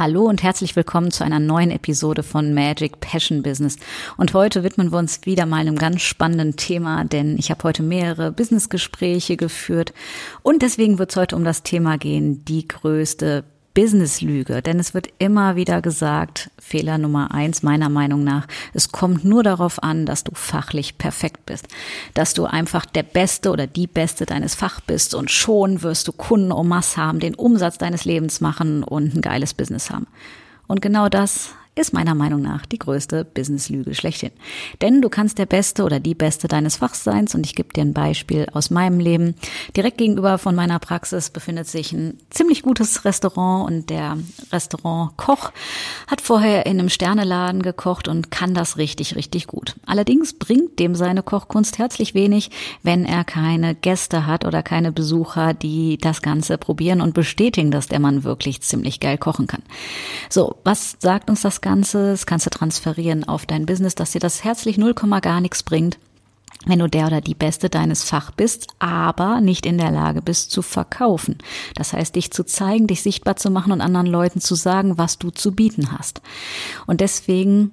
Hallo und herzlich willkommen zu einer neuen Episode von Magic Passion Business. Und heute widmen wir uns wieder mal einem ganz spannenden Thema, denn ich habe heute mehrere Businessgespräche geführt und deswegen wird es heute um das Thema gehen, die größte Business-Lüge, denn es wird immer wieder gesagt, Fehler Nummer eins meiner Meinung nach, es kommt nur darauf an, dass du fachlich perfekt bist, dass du einfach der Beste oder die Beste deines Fach bist und schon wirst du Kunden en masse haben, den Umsatz deines Lebens machen und ein geiles Business haben. Und genau das ist meiner Meinung nach die größte Businesslüge schlechthin. Denn du kannst der Beste oder die Beste deines Fachs sein und ich gebe dir ein Beispiel aus meinem Leben. Direkt gegenüber von meiner Praxis befindet sich ein ziemlich gutes Restaurant und der Restaurantkoch hat vorher in einem Sterneladen gekocht und kann das richtig, richtig gut. Allerdings bringt dem seine Kochkunst herzlich wenig, wenn er keine Gäste hat oder keine Besucher, die das Ganze probieren und bestätigen, dass der Mann wirklich ziemlich geil kochen kann. So, was sagt uns das Ganze, das kannst du transferieren auf dein Business, dass dir das herzlich null Komma gar nichts bringt, wenn du der oder die Beste deines Fach bist, aber nicht in der Lage bist zu verkaufen. Das heißt, dich zu zeigen, dich sichtbar zu machen und anderen Leuten zu sagen, was du zu bieten hast. Und deswegen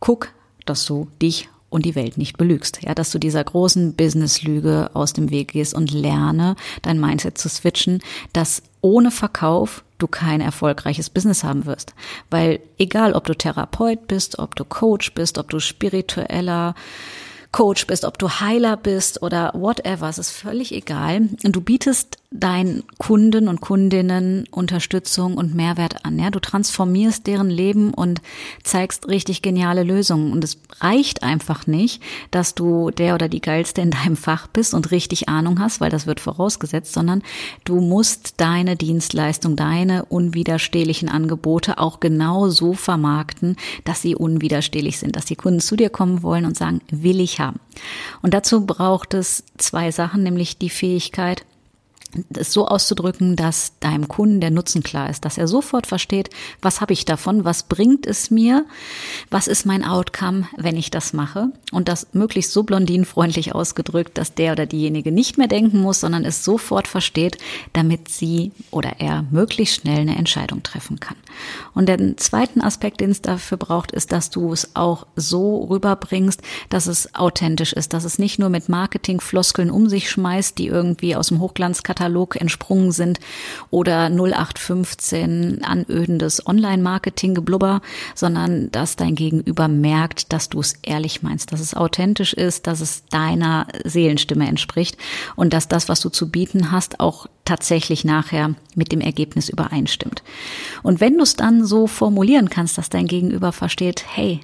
guck, dass du dich und die Welt nicht belügst. Ja, dass du dieser großen Business-Lüge aus dem Weg gehst und lerne, dein Mindset zu switchen, dass ohne Verkauf du kein erfolgreiches Business haben wirst. Weil egal, ob du Therapeut bist, ob du Coach bist, ob du spiritueller Coach bist, ob du Heiler bist oder whatever, es ist völlig egal. Und du bietest deinen Kunden und Kundinnen Unterstützung und Mehrwert an. Ja, du transformierst deren Leben und zeigst richtig geniale Lösungen. Und es reicht einfach nicht, dass du der oder die geilste in deinem Fach bist und richtig Ahnung hast, weil das wird vorausgesetzt, sondern du musst deine Dienstleistung, deine unwiderstehlichen Angebote auch genau so vermarkten, dass sie unwiderstehlich sind, dass die Kunden zu dir kommen wollen und sagen, will ich haben. Und dazu braucht es zwei Sachen, nämlich die Fähigkeit, es so auszudrücken, dass deinem Kunden der Nutzen klar ist, dass er sofort versteht, was habe ich davon, was bringt es mir, was ist mein Outcome, wenn ich das mache und das möglichst so blondinenfreundlich ausgedrückt, dass der oder diejenige nicht mehr denken muss, sondern es sofort versteht, damit sie oder er möglichst schnell eine Entscheidung treffen kann. Und den zweiten Aspekt, den es dafür braucht, ist, dass du es auch so rüberbringst, dass es authentisch ist, dass es nicht nur mit Marketingfloskeln um sich schmeißt, die irgendwie aus dem Hochglanzkatalog Katalog entsprungen sind oder 0815 anödendes Online-Marketing-Geblubber, sondern dass dein Gegenüber merkt, dass du es ehrlich meinst, dass es authentisch ist, dass es deiner Seelenstimme entspricht und dass das, was du zu bieten hast, auch tatsächlich nachher mit dem Ergebnis übereinstimmt. Und wenn du es dann so formulieren kannst, dass dein Gegenüber versteht, hey,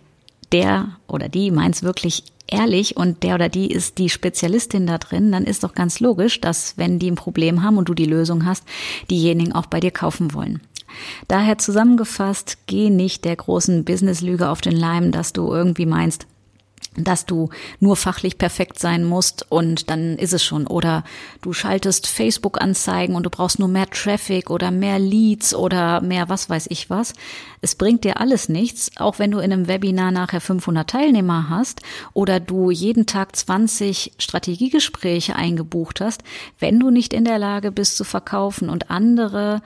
der oder die meint es wirklich ehrlich und der oder die ist die Spezialistin da drin, dann ist doch ganz logisch, dass wenn die ein Problem haben und du die Lösung hast, diejenigen auch bei dir kaufen wollen. Daher zusammengefasst, geh nicht der großen Businesslüge auf den Leim, dass du irgendwie meinst, dass du nur fachlich perfekt sein musst und dann ist es schon. Oder du schaltest Facebook-Anzeigen und du brauchst nur mehr Traffic oder mehr Leads oder mehr was weiß ich was. Es bringt dir alles nichts, auch wenn du in einem Webinar nachher 500 Teilnehmer hast oder du jeden Tag 20 Strategiegespräche eingebucht hast, wenn du nicht in der Lage bist zu verkaufen und andere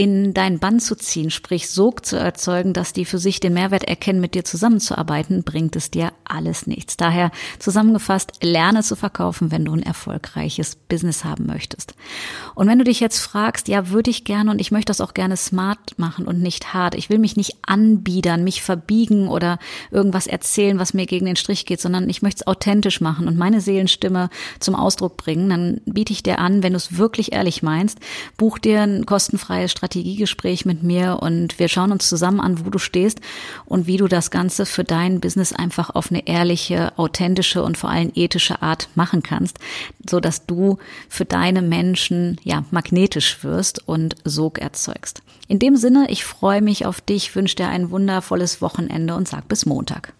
in dein Band zu ziehen, sprich Sog zu erzeugen, dass die für sich den Mehrwert erkennen, mit dir zusammenzuarbeiten, bringt es dir alles nichts. Daher zusammengefasst, lerne zu verkaufen, wenn du ein erfolgreiches Business haben möchtest. Und wenn du dich jetzt fragst, ja, würde ich gerne und ich möchte das auch gerne smart machen und nicht hart. Ich will mich nicht anbiedern, mich verbiegen oder irgendwas erzählen, was mir gegen den Strich geht, sondern ich möchte es authentisch machen und meine Seelenstimme zum Ausdruck bringen. Dann biete ich dir an, wenn du es wirklich ehrlich meinst, buch dir ein kostenfreies Strategiegespräch mit mir und wir schauen uns zusammen an, wo du stehst und wie du das Ganze für dein Business einfach auf eine ehrliche, authentische und vor allem ethische Art machen kannst, so dass du für deine Menschen ja magnetisch wirst und Sog erzeugst. In dem Sinne, ich freue mich auf dich, wünsche dir ein wundervolles Wochenende und sag bis Montag.